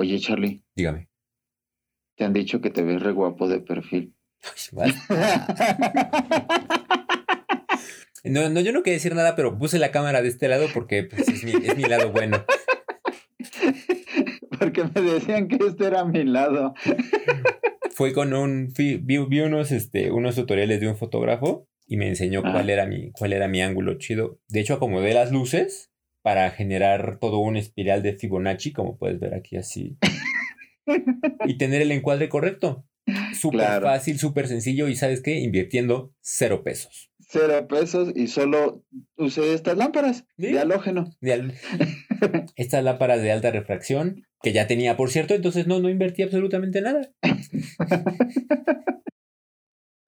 Oye, Charlie, Dígame. te han dicho que te ves re guapo de perfil. Ay, No, no, yo no quería decir nada, pero puse la cámara de este lado porque pues, es, mi, es mi lado bueno. Porque me decían que este era mi lado. Fue con un. vi, vi unos, este, unos tutoriales de un fotógrafo y me enseñó Ah. cuál era, mi, cuál era mi ángulo chido. De hecho, acomodé las luces para generar todo un espiral de Fibonacci, como puedes ver aquí así. y tener el encuadre correcto. Súper Claro. fácil, súper sencillo y ¿sabes qué? Invirtiendo cero pesos. Cero pesos y solo usé estas lámparas Sí. de halógeno. De al- Estas lámparas de alta refracción, que ya tenía, por cierto, entonces no, no invertí absolutamente nada.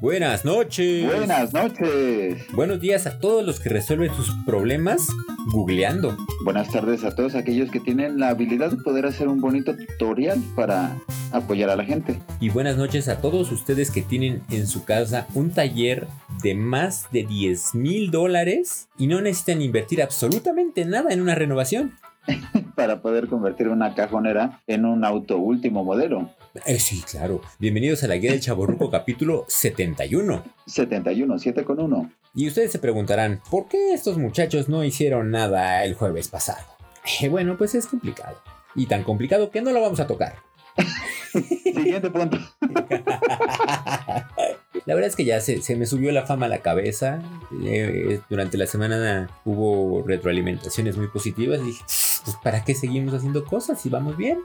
buenas noches. Buenas noches. Buenos días a todos los que resuelven sus problemas googleando. Buenas tardes a todos aquellos que tienen la habilidad de poder hacer un bonito tutorial para apoyar a la gente. Y buenas noches a todos ustedes que tienen en su casa un taller de más de 10 mil dólares y no necesitan invertir absolutamente nada en una renovación. Para poder convertir una cajonera en un auto último modelo. Eh, sí, claro. Bienvenidos a la Guía del Chaborruco capítulo 71. 71, 7 con 1. Y ustedes se preguntarán, ¿por qué estos muchachos no hicieron nada el jueves pasado? Eh, bueno, pues es complicado. Y tan complicado que no lo vamos a tocar. Siguiente punto. La verdad es que ya se, se me subió la fama a la cabeza. Eh, durante la semana hubo retroalimentaciones muy positivas. Y dije, pues ¿para qué seguimos haciendo cosas si vamos bien?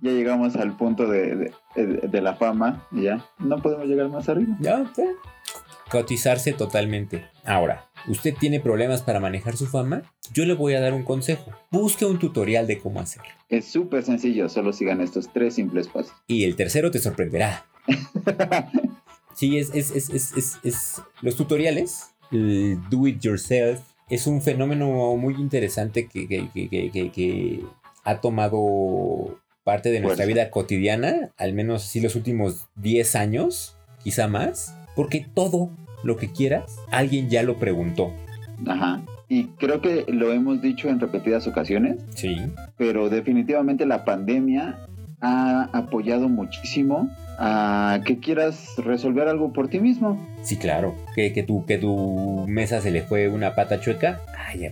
Ya llegamos al punto de, de- de la fama. Ya no podemos llegar más arriba. Ya, ¿qué? Cotizarse totalmente. Ahora, ¿usted tiene problemas para manejar su fama? Yo le voy a dar un consejo. Busque un tutorial de cómo hacerlo. Es súper sencillo. Solo sigan estos tres simples pasos. Y el tercero te sorprenderá. Sí, es, es, es, es, es- es- los tutoriales, el do it yourself, es un fenómeno muy interesante que, que- que- que- ha tomado parte de nuestra vida cotidiana, al menos así los últimos 10 años, quizá más, porque todo lo que quieras, alguien ya lo preguntó. Ajá. Y creo que lo hemos dicho en repetidas ocasiones, Sí. pero definitivamente la pandemia ha apoyado muchísimo a que quieras resolver algo por ti mismo. Sí, claro. Que, que, tu, que tu mesa se le fue una pata chueca. Ay,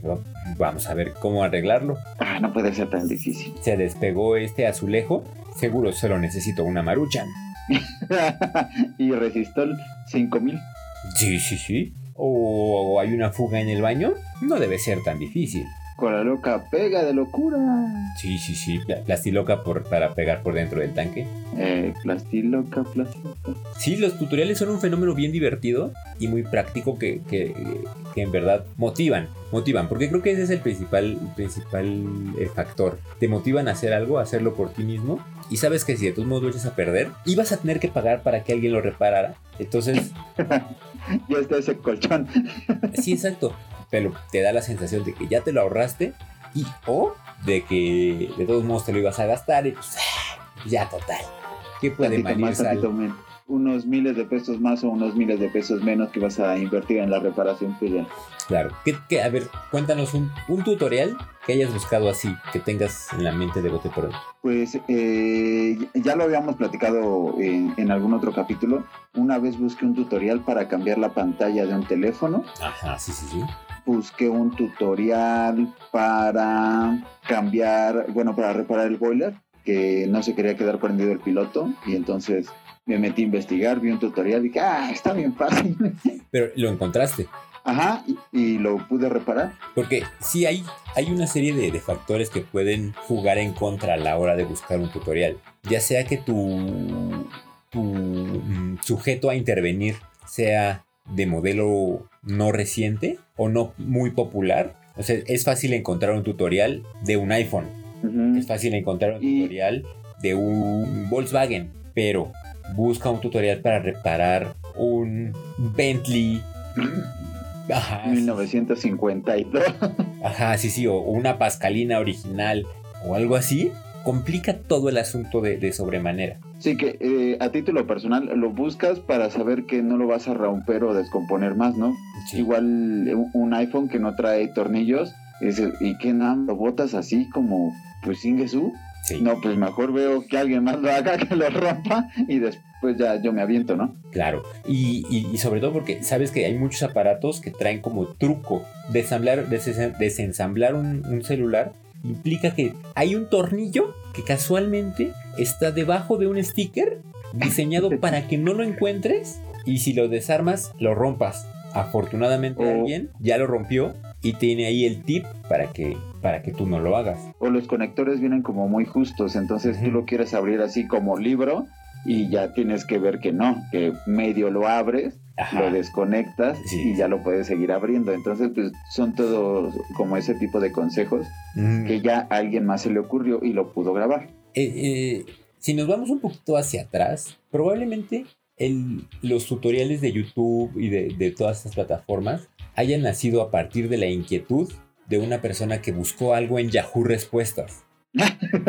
vamos a ver cómo arreglarlo. Ah, no puede ser tan difícil. se despegó este azulejo, seguro solo necesito una maruchan. y resistol 5000. Sí, sí, sí. O, o hay una fuga en el baño, no debe ser tan difícil. Con la loca pega de locura. Sí, sí, sí. Pla- Plastiloca por, para pegar por dentro del tanque. Eh, plastiloca, plastiloca. Sí, los tutoriales son un fenómeno bien divertido y muy práctico que, que- que en verdad motivan. Motivan, porque creo que ese es el principal, el principal eh, factor. Te motivan a hacer algo, a hacerlo por ti mismo. Y sabes que si de todos modos lo echas a perder, ibas a tener que pagar para que alguien lo reparara. Entonces, Ya está ese colchón. Sí, exacto. Pero te da la sensación de que ya te lo ahorraste y o de que de todos modos te lo ibas a gastar y pues ya total. ¿Qué puede menos. Unos miles de pesos más o unos miles de pesos menos que vas a invertir en la reparación, ya. Claro. ¿Qué, qué- a ver, cuéntanos un, un tutorial que hayas buscado así, que tengas en la mente de bote pronto. Pues eh, ya lo habíamos platicado en, en algún otro capítulo. Una vez busqué un tutorial para cambiar la pantalla de un teléfono. Ajá, sí, sí, sí. Busqué un tutorial para cambiar, bueno, para reparar el boiler, que no se quería quedar prendido el piloto. Y entonces me metí a investigar, vi un tutorial y dije, ah, está bien fácil. Pero lo encontraste. Ajá, y, y lo pude reparar. Porque sí hay, hay una serie de, de factores que pueden jugar en contra a la hora de buscar un tutorial. Ya sea que tu, tu mm, sujeto a intervenir sea de modelo no reciente o no muy popular. O sea, es fácil encontrar un tutorial de un iPhone. Es fácil encontrar un tutorial de un Volkswagen. Pero busca un tutorial para reparar un Bentley Ajá, sí. 1952. Ajá, sí, sí, o o una pascalina original o algo así, complica todo el asunto de, de sobremanera. Sí, que eh, a título personal lo buscas para saber que no lo vas a romper o descomponer más, ¿no? Sí. Igual eh, un- iPhone que no trae tornillos, y dices, ¿y qué nada? ¿Lo botas así como, pues sin Jesús? Sí, No, pues mejor veo que alguien más lo haga, que lo rompa y después ya yo me aviento, ¿no? claro. Y, y- y sobre todo porque sabes que hay muchos aparatos que traen como truco. Desensamblar un, un celular implica que hay un tornillo que casualmente está debajo de un sticker diseñado para que no lo encuentres y si lo desarmas, lo rompas. Afortunadamente Oh. alguien ya lo rompió y tiene ahí el tip para que, para que tú no lo hagas. O los conectores vienen como muy justos, entonces tú lo quieres abrir así como libro y ya tienes que ver que no, que medio lo abres, Ajá. lo desconectas Sí. y ya lo puedes seguir abriendo. Entonces, pues son todos como ese tipo de consejos Mm. que ya a alguien más se le ocurrió y lo pudo grabar. Eh, eh, si nos vamos un poquito hacia atrás, probablemente el- los tutoriales de YouTube y de, de todas estas plataformas hayan nacido a partir de la inquietud de una persona que buscó algo en Yahoo Respuestas.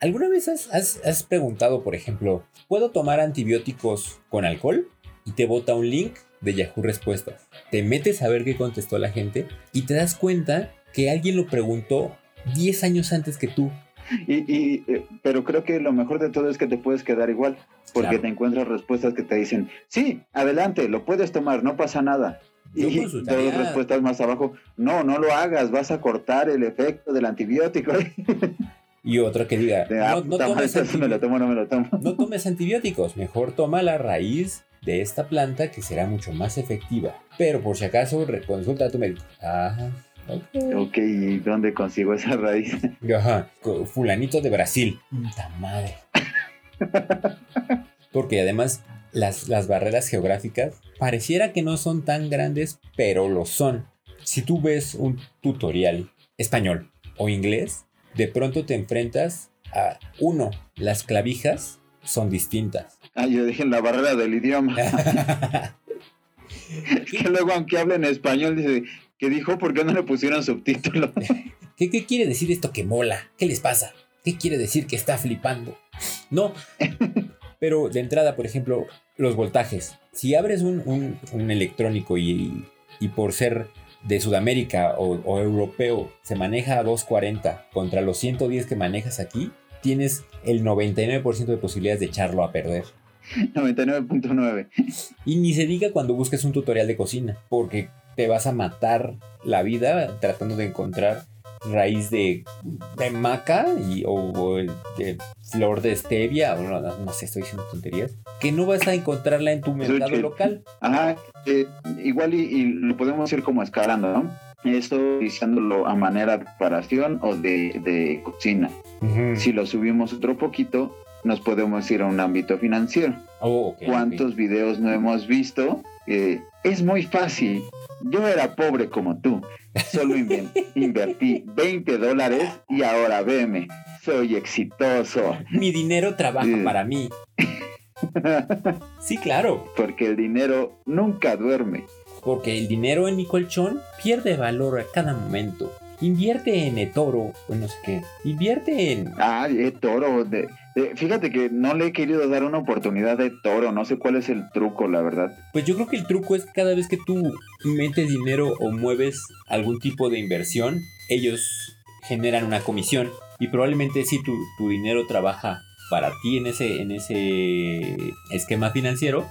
¿Alguna vez has, has- has preguntado, por ejemplo, ¿puedo tomar antibióticos con alcohol? Y te bota un link de Yahoo Respuestas. Te metes a ver qué contestó la gente y te das cuenta que alguien lo preguntó 10 años antes que tú. Y, y, eh, pero creo que lo mejor de todo es que te puedes quedar igual, porque Claro. te encuentras respuestas que te dicen, sí, adelante, lo puedes tomar, no pasa nada. Yo y dos respuestas más abajo, no, no lo hagas, vas a cortar el efecto del antibiótico. Y otra que diga, De, tomes tomo. no tomes antibióticos, mejor toma la raíz de esta planta que será mucho más efectiva. Pero por si acaso, consulta a tu médico. Ajá. ok. Ok, ¿y dónde consigo esa raíz? Ajá. Fulanito de Brasil. Puta madre. Porque además las, las barreras geográficas pareciera que no son tan grandes, pero lo son. Si tú ves un tutorial español o inglés, de pronto te enfrentas a uno, las clavijas son distintas. Ah, yo dije en la barrera del idioma. Es que luego, aunque hable en español, dice, ¿qué dijo? ¿Por qué no le pusieron subtítulos? ¿Qué, qué quiere decir esto que mola? ¿Qué les pasa? ¿Qué quiere decir que está flipando? No. Pero de entrada, por ejemplo, los voltajes. Si abres un, un- un electrónico y, y por ser de Sudamérica o, o europeo se maneja a 240 contra los 110 que manejas aquí, tienes el 99% de posibilidades de echarlo a perder. 99.9. Y ni se diga cuando busques un tutorial de cocina, porque te vas a matar la vida tratando de encontrar raíz de, de maca y, o, o el de flor de stevia, o no, no sé, estoy diciendo tonterías, que no vas a encontrarla en tu mercado local. Ajá, eh, igual y, y lo podemos ir como escalando, ¿no? Esto diciéndolo a manera de preparación o de, de cocina. Si lo subimos otro poquito, nos podemos ir a un ámbito financiero. Oh. ¿Cuántos videos no hemos visto? Eh, es muy fácil. Yo era pobre como tú. Solo invertí 20 dólares y ahora veme. Soy exitoso. Mi dinero trabaja para mí. Sí, claro, Porque el dinero nunca duerme. porque el dinero en mi colchón pierde valor a cada momento. Invierte en eToro, o no sé qué. Invierte en Ah, eh, toro. de- de- fíjate que no le he querido dar una oportunidad de toro. No sé cuál es el truco, la verdad. Pues yo creo que el truco es cada vez que tú metes dinero o mueves algún tipo de inversión, ellos generan una comisión y probablemente si tu, tu dinero trabaja para ti en ese, en ese esquema financiero,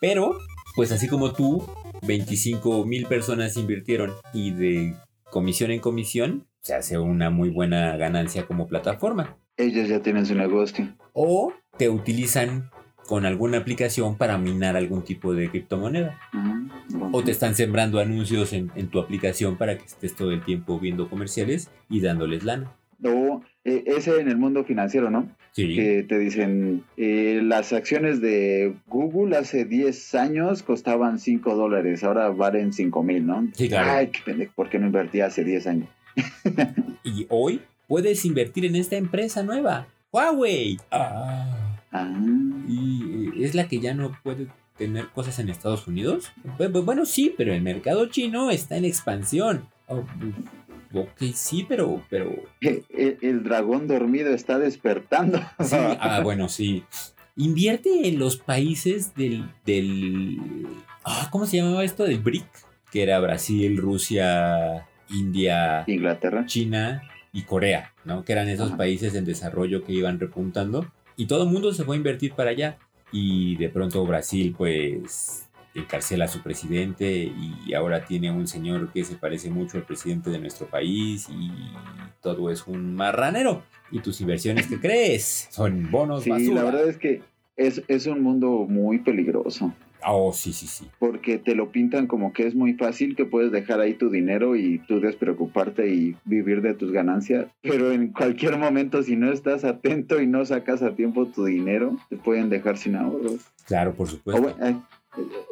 pero pues así como tú, 25 mil personas invirtieron y de comisión en comisión se hace una muy buena ganancia como plataforma. Ellos ya tienen su negocio. O te utilizan con alguna aplicación para minar algún tipo de criptomoneda. Bueno. O te están sembrando anuncios en, en tu aplicación para que estés todo el tiempo viendo comerciales y dándoles lana. O eh, ese en el mundo financiero, ¿no? Sí. que te dicen, eh, las acciones de Google hace 10 años costaban 5 dólares, ahora valen 5 mil, ¿no? Sí, claro. Ay, qué pendejo, ¿por qué no invertí hace 10 años? Y hoy puedes invertir en esta empresa nueva, Huawei. Ah, Ah, y es la que ya no puede tener cosas en Estados Unidos. Bueno, sí, pero el mercado chino está en expansión. Oh, ok, sí, pero... pero... El, dragón dormido está despertando. Sí, ah, bueno, sí. Invierte en los países del... del ah, ¿Cómo se llamaba esto? Del BRIC, que era Brasil, Rusia, India, Inglaterra, China y Corea, ¿no? Que eran esos países en desarrollo que iban repuntando. Y todo el mundo se fue a invertir para allá. Y de pronto Brasil, pues, encarcela a su presidente y ahora tiene un señor que se parece mucho al presidente de nuestro país y todo es un marranero. ¿Y tus inversiones que crees? Son bonos sí, la verdad es que es, es un mundo muy peligroso. Oh, sí, sí, sí. Porque te lo pintan como que es muy fácil, que puedes dejar ahí tu dinero y tú despreocuparte y vivir de tus ganancias. Pero en cualquier momento, si no estás atento y no sacas a tiempo tu dinero, te pueden dejar sin ahorros. Claro, por supuesto.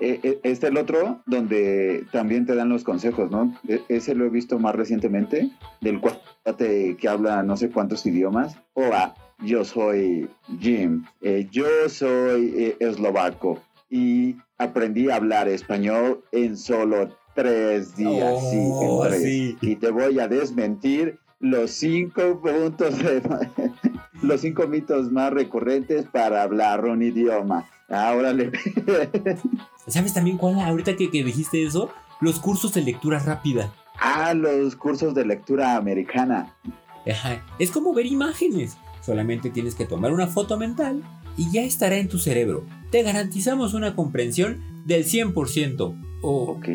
Eh, este es el otro donde también te dan los consejos, ¿no? E, ese lo he visto más recientemente, del cuate que habla no sé cuántos idiomas. Hola, yo soy Jim, yo soy eslovaco y aprendí a hablar español en solo tres días. Oh, y te voy a desmentir los cinco puntos, los cinco mitos más recurrentes para hablar un idioma. Ahora le... ¿Sabes también cuál? Ahorita que, que dijiste eso, los cursos de lectura rápida. Ah, los cursos de lectura americana. Es como ver imágenes. Solamente tienes que tomar una foto mental y ya estará en tu cerebro. Te garantizamos una comprensión del 100%. ok.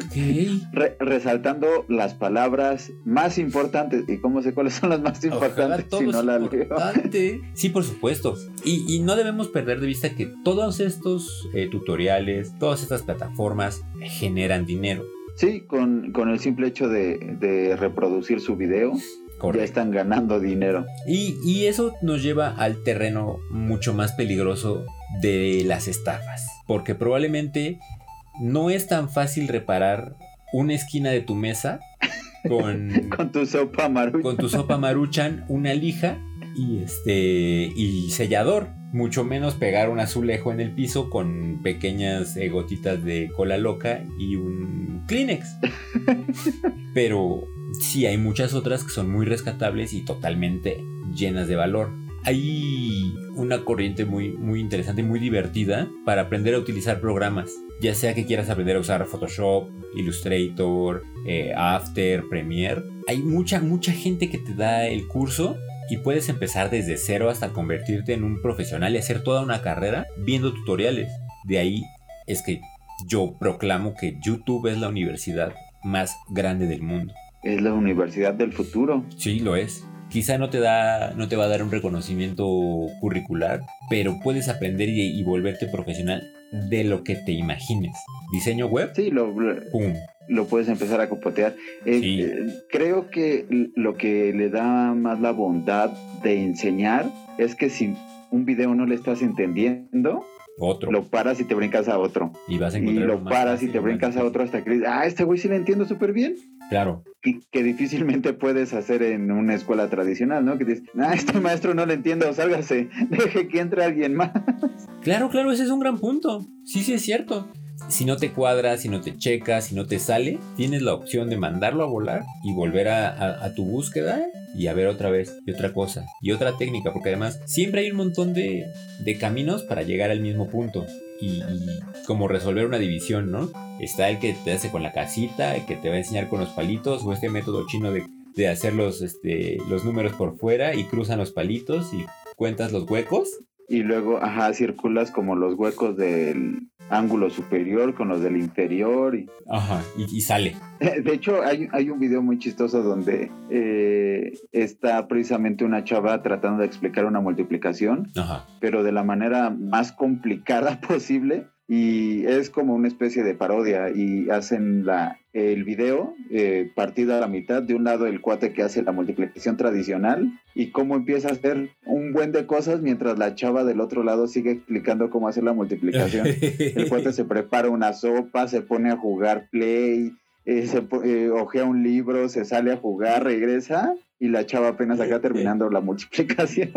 resaltando las palabras más importantes. ¿Y cómo sé cuáles son las más importantes si no las leo? Sí, por supuesto. Y, no debemos perder de vista que todos estos eh, tutoriales, todas estas plataformas generan dinero. Sí, con, el simple hecho de, de reproducir su video, ya están ganando dinero. Y, eso nos lleva al terreno mucho más peligroso de las estafas. Porque probablemente no es tan fácil reparar una esquina de tu mesa con, con tu sopa maruchan. Con tu sopa maruchan, una lija y este y sellador. Mucho menos pegar un azulejo en el piso con pequeñas gotitas de cola loca y un Kleenex. Pero sí hay muchas otras que son muy rescatables y totalmente llenas de valor. Hay una corriente muy, muy interesante y muy divertida para aprender a utilizar programas. Ya sea que quieras aprender a usar Photoshop, Illustrator, eh, After, Premiere. Hay mucha, mucha gente que te da el curso y puedes empezar desde cero hasta convertirte en un profesional y hacer toda una carrera viendo tutoriales. De ahí es que yo proclamo que YouTube es la universidad más grande del mundo es la universidad del futuro. Sí, lo es. Quizá no te da, no te va a dar un reconocimiento curricular, pero puedes aprender y, volverte profesional de lo que te imagines. Diseño web. Sí, lo, lo puedes empezar a copotear. Eh, eh, creo que lo que le da más la bondad de enseñar es que si un video no le estás entendiendo, otro. Lo paras y te brincas a otro. Y vas a encontrar. Y lo paras y te brincas a otro hasta que dices, ah, este güey sí le entiendo súper bien. Claro. Que, difícilmente puedes hacer en una escuela tradicional, ¿no? Que dices, ah, este maestro no le entiendo, sálgase, deje que entre alguien más. Claro, claro, ese es un gran punto. Sí, sí, es cierto. Si no te cuadra, si no te checa, si no te sale, tienes la opción de mandarlo a volar y volver a, tu búsqueda y a ver otra vez y otra cosa y otra técnica, porque además siempre hay un montón de, caminos para llegar al mismo punto y, como resolver una división, ¿no? Está el que te hace con la casita, el que te va a enseñar con los palitos, o este método chino de, hacer este, los números por fuera y cruzan los palitos y cuentas los huecos. Y luego, ajá, circulas como los huecos del, ángulo superior con los del inferior. Y... Ajá, y, sale. De hecho, hay, hay, un video muy chistoso donde eh, está precisamente una chava tratando de explicar una multiplicación, pero de la manera más complicada posible y es como una especie de parodia y hacen la, el video eh, partido a la mitad, de un lado el cuate que hace la multiplicación tradicional y cómo empieza a hacer un buen de cosas mientras la chava del otro lado sigue explicando cómo hacer la multiplicación. el cuate se prepara una sopa, se pone a jugar play, eh, se eh, ojea un libro, se sale a jugar, regresa y la chava apenas acá terminando la multiplicación.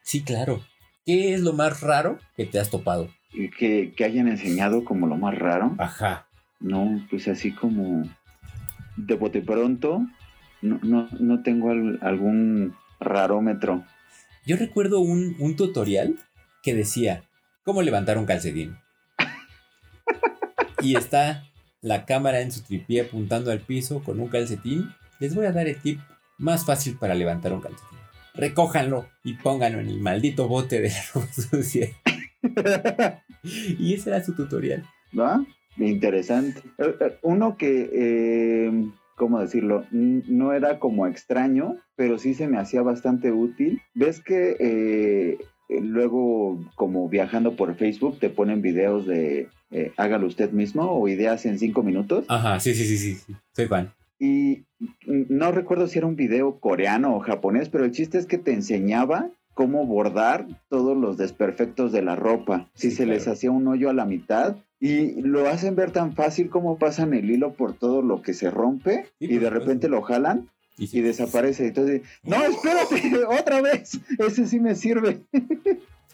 Sí, claro. ¿Qué es lo más raro que te has topado? Que, que hayan enseñado como lo más raro. Ajá. No, pues así como de bote pronto, no, no, no tengo al- algún rarómetro. Yo recuerdo un, un tutorial que decía cómo levantar un calcetín. y está la cámara en su tripié apuntando al piso con un calcetín. Les voy a dar el tip más fácil para levantar un calcetín. Recójanlo y pónganlo en el maldito bote de la ropa sucia. y ese era su tutorial. ¿Va? Interesante. Eh, eh, Uno que, eh, ¿cómo decirlo? No era como extraño, pero sí se me hacía bastante útil. ¿Ves que eh, luego, como viajando por Facebook, te ponen videos de eh, hágalo usted mismo o ideas en cinco minutos? Ajá, sí, sí, sí, sí. sí. Soy fan. Y no recuerdo si era un video coreano o japonés, pero el chiste es que te enseñaba cómo bordar todos los desperfectos de la ropa. Si Sí, se les claro. hacía un hoyo a la mitad y lo hacen ver tan fácil como pasan el hilo por todo lo que se rompe Sí, y de repente lo jalan Y sí. y desaparece. Entonces, no, espérate, otra vez. Ese sí me sirve.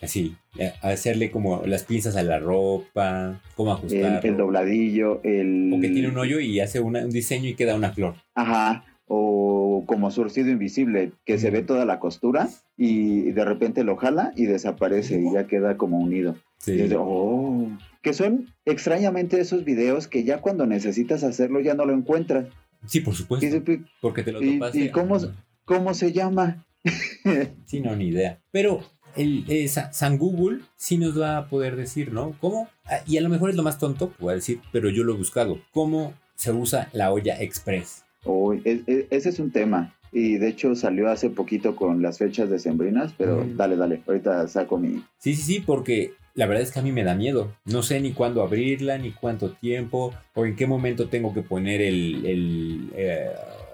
Así, eh, hacerle como las pinzas a la ropa, cómo El, ajustarlo. el dobladillo, el... O que tiene un hoyo y hace una- un diseño y queda una flor. Ajá, o como surcido invisible, que se ve toda la costura y de repente lo jala y desaparece y ya queda como unido. Sí. Y es de, oh, que son extrañamente esos videos que ya cuando necesitas hacerlo ya no lo encuentras. Sí, por supuesto. dices, "Pi- Porque te lo ¿Y- topaste. y cómo se- ¿Cómo se llama? Sí, no, ni idea. Pero el, eh, Sa- San Google sí nos va a poder decir, ¿no? ¿Cómo? Ah, Y a lo mejor es lo más tonto, voy a decir, pero yo lo he buscado. ¿Cómo se usa la olla express? Oh, e- e- ese es un tema. Y de hecho salió hace poquito con las fechas decembrinas, pero Mm. dale, dale, ahorita saco mi... Sí, sí, sí, porque la verdad es que a mí me da miedo. No sé ni cuándo abrirla, ni cuánto tiempo, o en qué momento tengo que poner el, el, eh,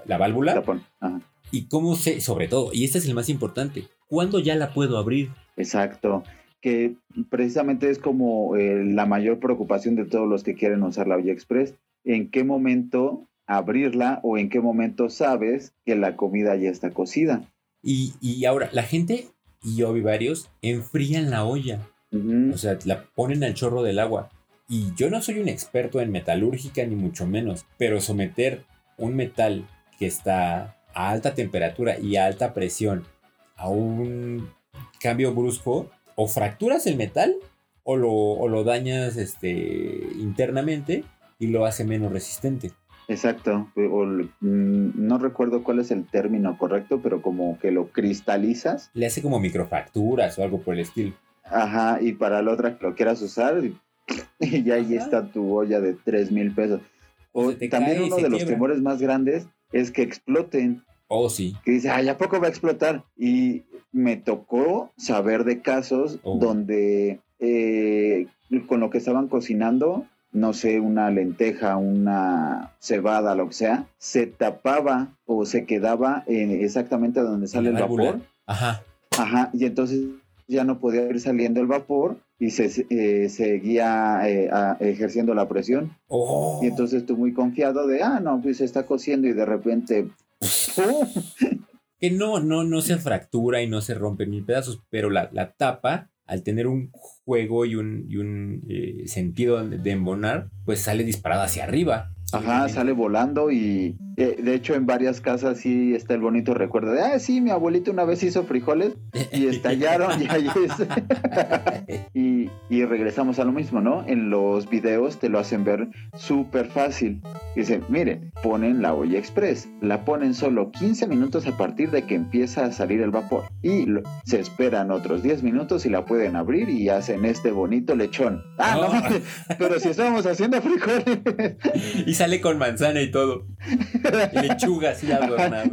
la válvula. la pon- Ajá. Y cómo sé, sobre todo, y este es el más importante, ¿cuándo ya la puedo abrir? Exacto, que precisamente es como eh, la mayor preocupación de todos los que quieren usar la olla express. ¿En qué momento abrirla o en qué momento sabes que la comida ya está cocida? Y, y ahora, la gente, y yo vi varios, enfrían la olla. O sea, la ponen al chorro del agua. Y yo no soy un experto en metalúrgica, ni mucho menos, pero someter un metal que está a alta temperatura y a alta presión a un cambio brusco, o fracturas el metal o lo, o lo dañas este, internamente y lo hace menos resistente. Exacto, o mm, no recuerdo cuál es el término correcto, pero como que lo cristalizas, Le hace como microfracturas o algo por el estilo. ajá, y para la otra que lo quieras usar, y, ya ahí está tu olla de 3 mil pesos. O también uno de los quiebra. temores más grandes es que exploten. Oh, sí. que dice, ay, ¿a poco va a explotar? Y me tocó saber de casos Oh. donde eh, con lo que estaban cocinando, no sé, una lenteja, una cebada, lo que sea, se tapaba o se quedaba en exactamente donde sale el vapor. Ajá. Ajá, y entonces ya no podía ir saliendo el vapor y se eh, seguía eh, a- ejerciendo la presión. Oh. Y entonces tú muy confiado de, ah, no, pues se está cociendo y de repente... Que no, no, no se fractura y no se rompe en mil pedazos, pero la, la tapa, al tener un juego y un, y un eh, sentido de, embonar, pues sale disparada hacia arriba. Ajá, sale volando y eh, de hecho en varias casas sí está el bonito recuerdo de, ah, sí, mi abuelito una vez hizo frijoles y estallaron y ahí es. y, y regresamos a lo mismo, ¿no? En los videos te lo hacen ver súper fácil. Dicen, miren, ponen la olla express, la ponen solo 15 minutos a partir de que empieza a salir el vapor y lo- se esperan otros 10 minutos y la pueden abrir y hacen este bonito lechón. Ah, no, pero si estamos haciendo frijoles. Y sale con manzana y todo. Y lechuga así adornado.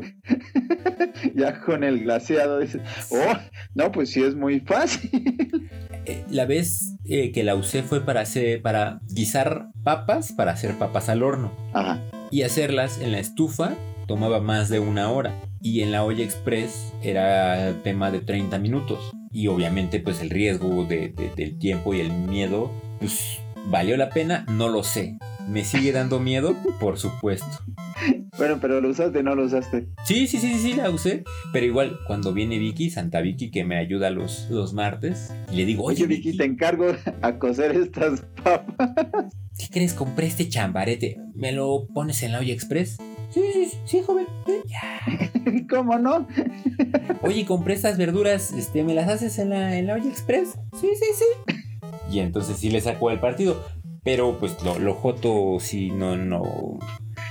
ya con el glaseado dices, oh, no, pues sí es muy fácil. Eh, la vez eh, que la usé fue para hacer, para guisar papas, para hacer papas al horno. Ajá, Y hacerlas en la estufa tomaba más de una hora. Y en la olla express era tema de 30 minutos. Y obviamente pues el riesgo de- de- del tiempo y el miedo pues ¿Valió la pena? No lo sé. ¿Me sigue dando miedo? Por supuesto. Bueno, pero lo usaste, no lo usaste. Sí, sí, sí, sí, la usé. Pero igual, cuando viene Vicky, Santa Vicky, que me ayuda los, los martes, y le digo, oye, Oye, Vicky, te encargo a coser estas papas. ¿qué crees? Compré este chambarete. ¿Me lo pones en la olla express? Sí, sí, sí, joven. Sí, ya. ¿Cómo no? Oye, compré estas verduras, este, ¿me las haces en la, en la olla express? Sí, sí, sí. Y entonces sí le sacó el partido. Pero pues lo, lo joto sí no, no,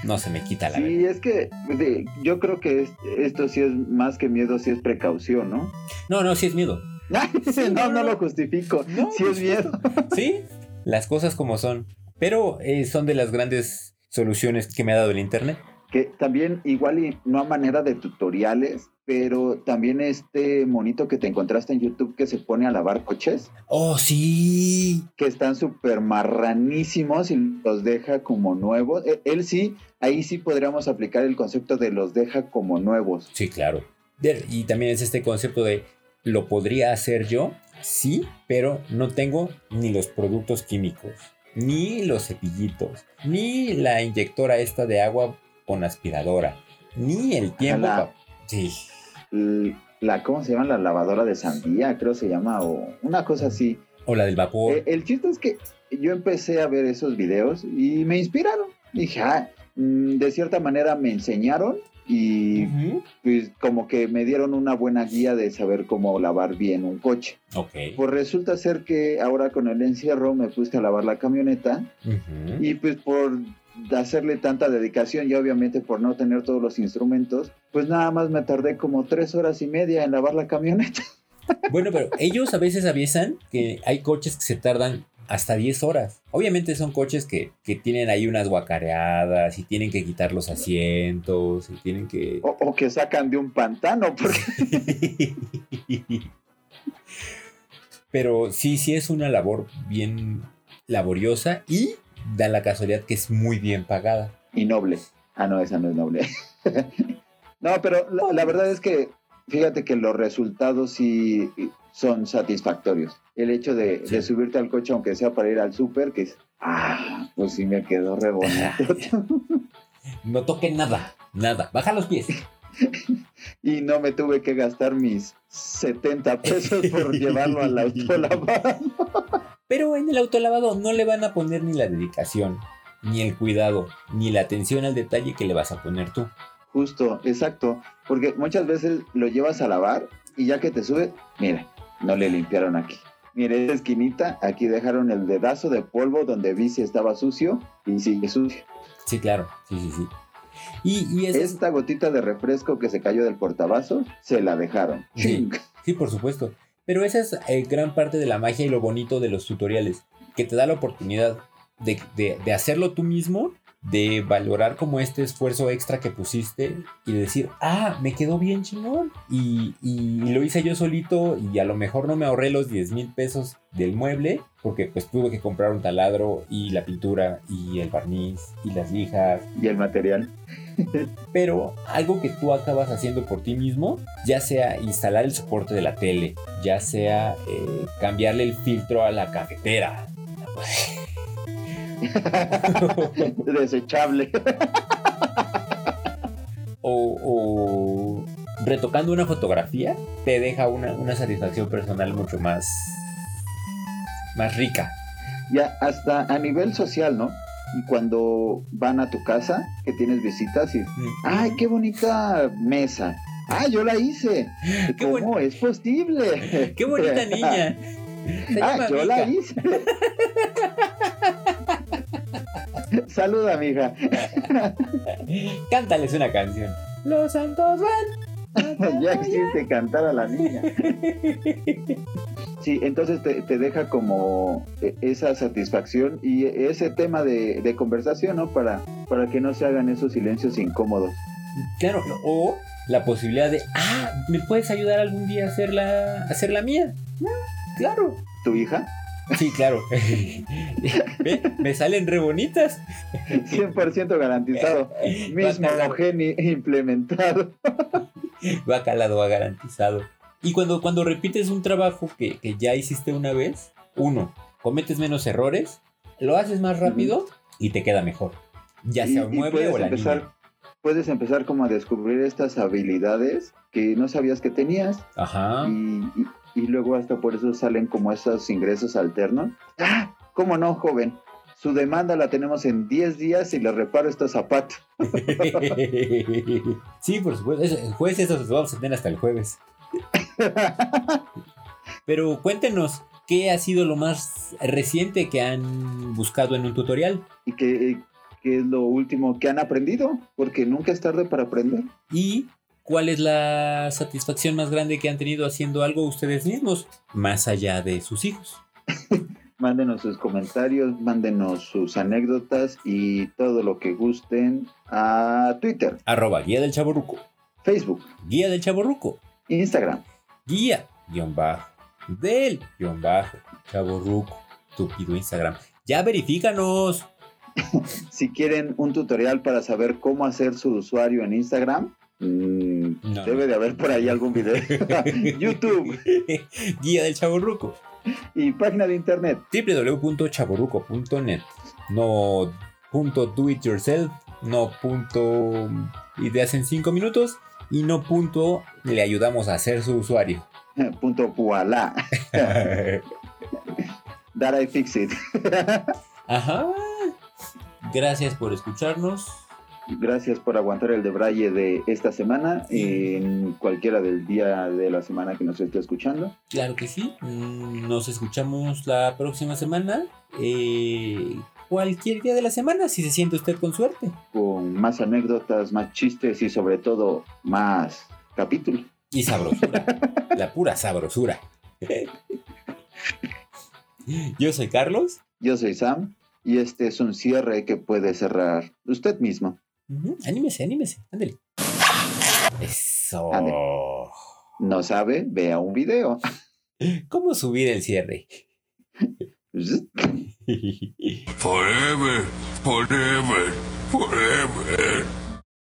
no se me quita la verdad. Sí, es que de- yo creo que es- esto sí es más que miedo, sí es precaución, ¿no? No, no, sí es miedo. no, no lo justifico. No, sí es miedo. Sí, las cosas como son. Pero eh, son de las grandes soluciones que me ha dado el internet. Que también igual y no a manera de tutoriales, pero también este monito que te encontraste en YouTube que se pone a lavar coches, Oh, sí. que están súper marranísimos y los deja como nuevos. E- Él sí, ahí sí podríamos aplicar el concepto de los deja como nuevos. Sí, claro. Y también es este concepto de lo podría hacer yo, sí, pero no tengo ni los productos químicos, ni los cepillitos, ni la inyectora esta de agua con aspiradora, ni el tiempo. Sí, L- La, ¿cómo se llama? La lavadora de sandía, creo se llama, o una cosa así. o la del vapor. Eh, el chiste es que yo empecé a ver esos videos y me inspiraron. Dije, ah, mm, de cierta manera me enseñaron y pues como que me dieron una buena guía de saber cómo lavar bien un coche. Ok. Pues resulta ser que ahora con el encierro me puse a lavar la camioneta y pues por hacerle tanta dedicación y obviamente por no tener todos los instrumentos, pues nada más me tardé como tres horas y media en lavar la camioneta. Bueno, pero ellos a veces avisan que hay coches que se tardan hasta 10 horas. Obviamente son coches que, que tienen ahí unas guacareadas y tienen que quitar los asientos y tienen que... O, o que sacan de un pantano, porque Pero sí, sí es una labor bien laboriosa y da la casualidad que es muy bien pagada. y noble. Ah, no, esa no es noble. no, pero la, la verdad es que fíjate que los resultados sí son satisfactorios. El hecho de, Sí. de subirte al coche, aunque sea para ir al súper, que es, ah, pues sí me quedó re bonito. No toquen nada, nada. Baja los pies. y no me tuve que gastar mis 70 pesos por llevarlo al autolavado. Pero en el autolavado no le van a poner ni la dedicación, ni el cuidado, ni la atención al detalle que le vas a poner tú. Justo, exacto. Porque muchas veces lo llevas a lavar y ya que te sube, mira, no le limpiaron aquí. Mire, esta esquinita, aquí dejaron el dedazo de polvo donde vi si estaba sucio y sigue sucio. Sí, claro. Sí, sí, sí. Y, y ese es- Esta gotita de refresco que se cayó del portavasos, se la dejaron. Sí. Sí, por supuesto. Pero esa es eh, gran parte de la magia y lo bonito de los tutoriales, que te da la oportunidad de, de- de hacerlo tú mismo, de valorar como este esfuerzo extra que pusiste y de decir, ah, me quedó bien chingón. Y, y lo hice yo solito y a lo mejor no me ahorré los 10 mil pesos del mueble, porque pues tuve que comprar un taladro y la pintura y el barniz y las lijas Y el material. pero algo que tú acabas haciendo por ti mismo, ya sea instalar el soporte de la tele, ya sea eh, cambiarle el filtro a la cafetera. Desechable. o, o retocando una fotografía, te deja una, una satisfacción personal mucho más, más rica. Ya, hasta a nivel social, ¿no? Y cuando van a tu casa, que tienes visitas y, ¡ay, qué bonita mesa! ¡Ah, yo la hice! Qué ¿Cómo es posible? ¡Qué bonita niña! Se ¡Ah, llama yo la hice! Saluda, mija. Cántales una canción. Los santos van. ya existe cantar a la niña. Sí, entonces te, te deja como eh, esa satisfacción y ese tema de, de conversación, ¿no? Para, para que no se hagan esos silencios incómodos. Claro, o la posibilidad de, ah, ¿me puedes ayudar algún día a hacer la, a hacer la mía? Claro. ¿Tu hija? Sí, claro. Ve, Me salen re bonitas. 100% garantizado. Mismo Va calado, geni implementado. va calado, va garantizado. Y cuando, cuando repites un trabajo que, que ya hiciste una vez, uno, cometes menos errores lo haces más rápido y te queda mejor. Ya sea un mueble o la empezar, niña. puedes empezar como a descubrir estas habilidades que no sabías que tenías Ajá. y, y- y luego hasta por eso salen como esos ingresos alternos. ¡Ah! ¿Cómo no, joven? Su demanda la tenemos en 10 días y le reparo estos zapatos. sí, por supuesto. Es- El jueves eso lo vamos a tener hasta el jueves. Pero cuéntenos, ¿qué ha sido lo más reciente que han buscado en un tutorial? ¿Y qué, qué es lo último que han aprendido? Porque nunca es tarde para aprender. ¿Y cuál es la satisfacción más grande que han tenido haciendo algo ustedes mismos, más allá de sus hijos? Mándenos sus comentarios, mándenos sus anécdotas y todo lo que gusten a Twitter, Arroba guía del chaborruco. Facebook, Guía del chaborruco. Instagram. Guía, guion bajo. Del, guion bajo. Chaborruco. Estúpido Instagram. Ya verifícanos. Si quieren un tutorial para saber cómo hacer su usuario en Instagram, mm, No. debe de haber por ahí algún video. YouTube Guía del chaborruco. y página de internet. www.chaborruco.net. No punto do it yourself, no punto ideas en 5 minutos y no punto le ayudamos a hacer su usuario. Punto voilà. That I fix it. Ajá. Gracias por escucharnos. Gracias por aguantar el debraye de esta semana en cualquiera del día de la semana que nos esté escuchando. Claro que sí. Mm, Nos escuchamos la próxima semana. eh, cualquier día de la semana, si se siente usted con suerte. con más anécdotas, más chistes y sobre todo más capítulos. Y sabrosura. la pura sabrosura. Yo soy Carlos. Yo soy Sam y este es un cierre que puede cerrar usted mismo. Ujú, Anímese, anímese. Ándale. Eso. No sabe, vea un video. ¿Cómo subir el cierre? Forever, forever, forever.